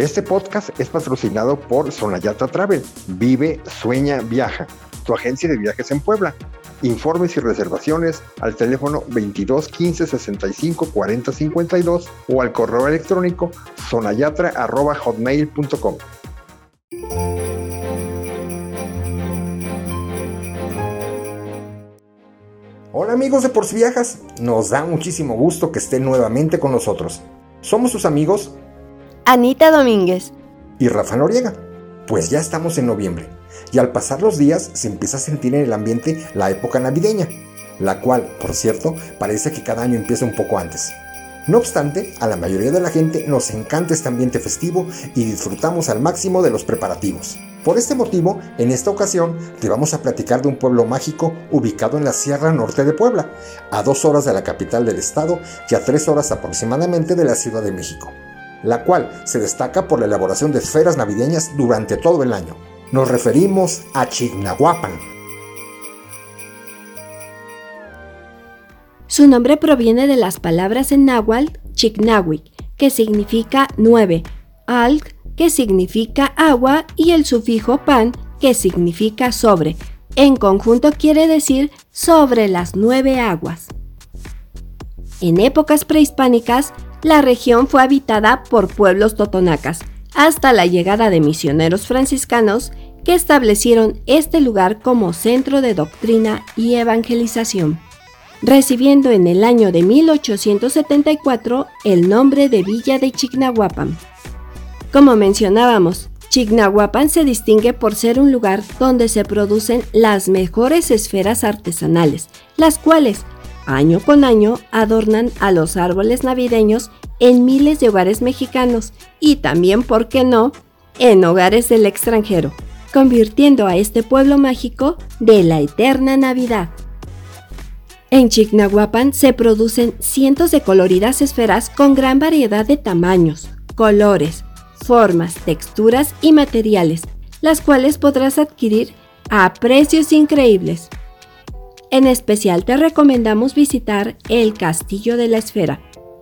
Este podcast es patrocinado por Sonayata Travel. Vive, sueña, viaja. Tu agencia de viajes en Puebla. Informes y reservaciones al teléfono 22 15 65 40 52 o al correo electrónico sonayatra.hotmail.com. Hola amigos de Por si Viajas, nos da muchísimo gusto que estén nuevamente con nosotros. Somos sus amigos Anita Domínguez y Rafa Noriega. Pues ya estamos en noviembre y al pasar los días se empieza a sentir en el ambiente la época navideña, la cual, por cierto, parece que cada año empieza un poco antes. No obstante, a la mayoría de la gente nos encanta este ambiente festivo y disfrutamos al máximo de los preparativos. Por este motivo, en esta ocasión te vamos a platicar de un pueblo mágico ubicado en la Sierra Norte de Puebla, a dos horas de la capital del estado y a tres horas aproximadamente de la Ciudad de México, la cual se destaca por la elaboración de esferas navideñas durante todo el año. Nos referimos a Chignahuapan. Su nombre proviene de las palabras en náhuatl Chignahuic, que significa nueve, alg, que significa agua, y el sufijo pan, que significa sobre. En conjunto quiere decir sobre las nueve aguas. En épocas prehispánicas, la región fue habitada por pueblos totonacas, hasta la llegada de misioneros franciscanos que establecieron este lugar como centro de doctrina y evangelización, recibiendo en el año de 1874 el nombre de Villa de Chignahuapan. Como mencionábamos, Chignahuapan se distingue por ser un lugar donde se producen las mejores esferas artesanales, las cuales, año con año, adornan a los árboles navideños en miles de hogares mexicanos y también, ¿por qué no?, en hogares del extranjero, convirtiendo a este pueblo mágico de la eterna Navidad. En Chignahuapan se producen cientos de coloridas esferas con gran variedad de tamaños, colores, formas, texturas y materiales, las cuales podrás adquirir a precios increíbles. En especial te recomendamos visitar el Castillo de la Esfera,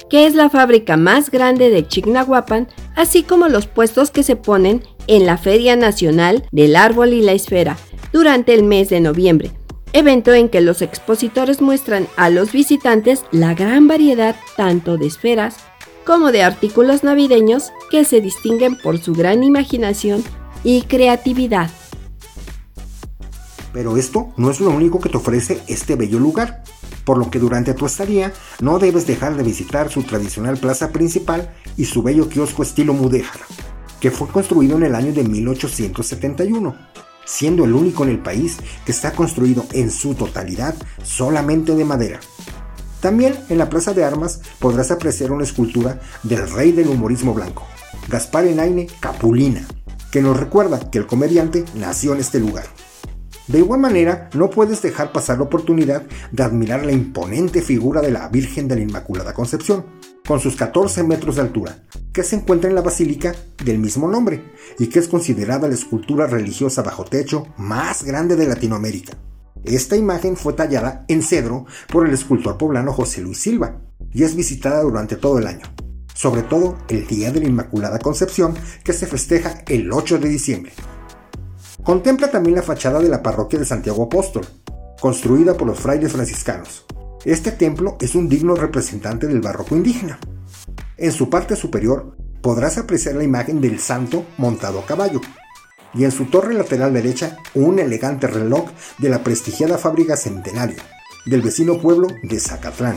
que es la fábrica más grande de Chignahuapan, así como los puestos que se ponen en la Feria Nacional del Árbol y la Esfera durante el mes de noviembre, evento en que los expositores muestran a los visitantes la gran variedad tanto de esferas como de artículos navideños que se distinguen por su gran imaginación y creatividad. Pero esto no es lo único que te ofrece este bello lugar por lo que durante tu estadía no debes dejar de visitar su tradicional plaza principal y su bello kiosco estilo mudéjar, que fue construido en el año de 1871, siendo el único en el país que está construido en su totalidad solamente de madera. También en la Plaza de Armas podrás apreciar una escultura del rey del humorismo blanco, Gaspar Enaine Capulina, que nos recuerda que el comediante nació en este lugar. De igual manera, no puedes dejar pasar la oportunidad de admirar la imponente figura de la Virgen de la Inmaculada Concepción, con sus 14 metros de altura, que se encuentra en la basílica del mismo nombre y que es considerada la escultura religiosa bajo techo más grande de Latinoamérica. Esta imagen fue tallada en cedro por el escultor poblano José Luis Silva y es visitada durante todo el año, sobre todo el Día de la Inmaculada Concepción que se festeja el 8 de diciembre. Contempla también la fachada de la parroquia de Santiago Apóstol, construida por los frailes franciscanos. Este templo es un digno representante del barroco indígena. En su parte superior podrás apreciar la imagen del santo montado a caballo, y en su torre lateral derecha un elegante reloj de la prestigiada fábrica Centenario, del vecino pueblo de Zacatlán.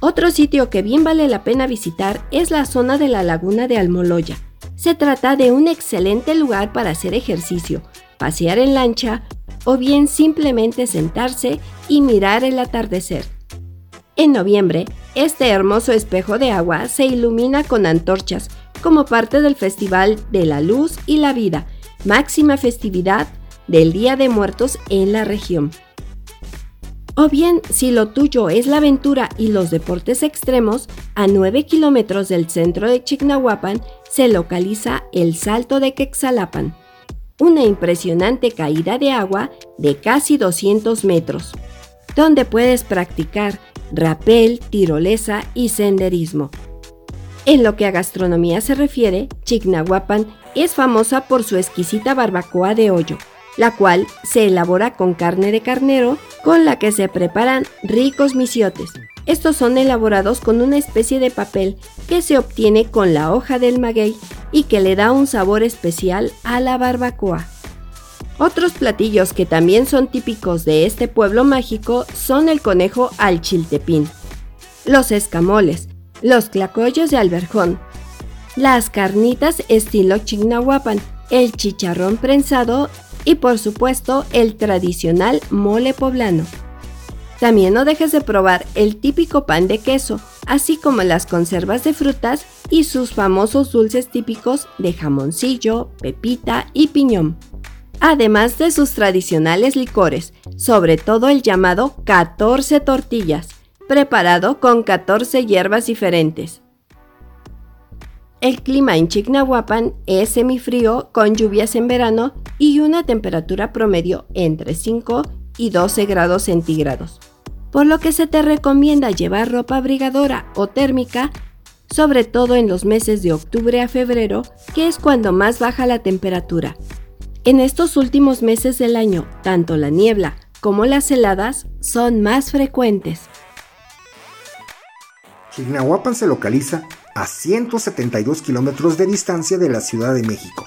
Otro sitio que bien vale la pena visitar es la zona de la laguna de Almoloya, se trata de un excelente lugar para hacer ejercicio, pasear en lancha o bien simplemente sentarse y mirar el atardecer. En noviembre, este hermoso espejo de agua se ilumina con antorchas como parte del Festival de la Luz y la Vida, máxima festividad del Día de Muertos en la región. O bien, si lo tuyo es la aventura y los deportes extremos, a 9 kilómetros del centro de Chignahuapan se localiza el Salto de Quexalapan, una impresionante caída de agua de casi 200 metros, donde puedes practicar rapel, tirolesa y senderismo. En lo que a gastronomía se refiere, Chignahuapan es famosa por su exquisita barbacoa de hoyo, la cual se elabora con carne de carnero con la que se preparan ricos misiotes. Estos son elaborados con una especie de papel que se obtiene con la hoja del maguey y que le da un sabor especial a la barbacoa. Otros platillos que también son típicos de este pueblo mágico son el conejo al chiltepín, los escamoles, los clacoyos de alberjón, las carnitas estilo chignahuapan, el chicharrón prensado y por supuesto el tradicional mole poblano. También no dejes de probar el típico pan de queso, así como las conservas de frutas y sus famosos dulces típicos de jamoncillo, pepita y piñón. Además de sus tradicionales licores, sobre todo el llamado 14 tortillas, preparado con 14 hierbas diferentes. El clima en Chignahuapan es semifrío con lluvias en verano y una temperatura promedio entre 5 y 12 grados centígrados, por lo que se te recomienda llevar ropa abrigadora o térmica, sobre todo en los meses de octubre a febrero, que es cuando más baja la temperatura. En estos últimos meses del año, tanto la niebla como las heladas son más frecuentes. Chignahuapan se localiza a 172 kilómetros de distancia de la Ciudad de México.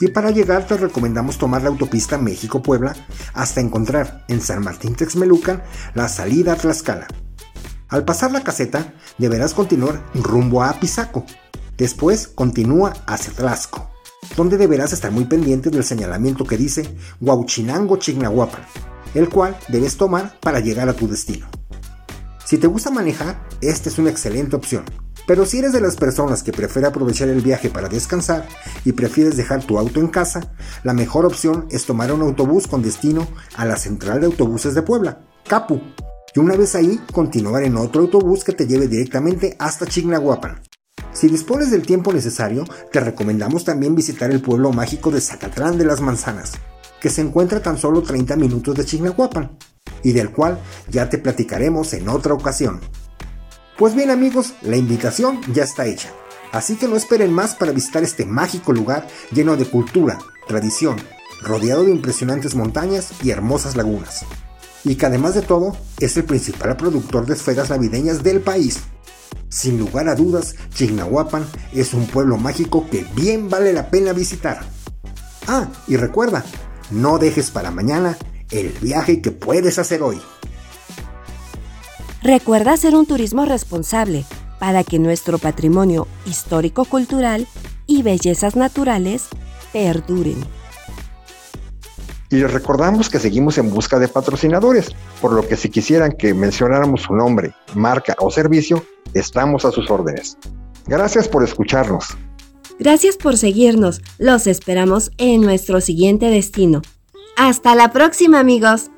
Y para llegar te recomendamos tomar la autopista México-Puebla hasta encontrar en San Martín Texmelucan la salida a Tlaxcala. Al pasar la caseta deberás continuar rumbo a Apizaco. Después continúa hacia Tlaxco, donde deberás estar muy pendiente del señalamiento que dice Huauchinango Chignahuapan, el cual debes tomar para llegar a tu destino. Si te gusta manejar, esta es una excelente opción. Pero si eres de las personas que prefiere aprovechar el viaje para descansar y prefieres dejar tu auto en casa, la mejor opción es tomar un autobús con destino a la central de autobuses de Puebla, Capu, y una vez ahí continuar en otro autobús que te lleve directamente hasta Chignahuapan. Si dispones del tiempo necesario, te recomendamos también visitar el pueblo mágico de Zacatlán de las Manzanas, que se encuentra tan solo 30 minutos de Chignahuapan y del cual ya te platicaremos en otra ocasión. Pues bien amigos, la invitación ya está hecha, así que no esperen más para visitar este mágico lugar lleno de cultura, tradición, rodeado de impresionantes montañas y hermosas lagunas, y que además de todo es el principal productor de esferas navideñas del país. Sin lugar a dudas, Chignahuapan es un pueblo mágico que bien vale la pena visitar. Ah, y recuerda, no dejes para mañana el viaje que puedes hacer hoy. Recuerda hacer un turismo responsable para que nuestro patrimonio histórico-cultural y bellezas naturales perduren. Y les recordamos que seguimos en busca de patrocinadores, por lo que si quisieran que mencionáramos su nombre, marca o servicio, estamos a sus órdenes. Gracias por escucharnos. Gracias por seguirnos. Los esperamos en nuestro siguiente destino. Hasta la próxima amigos.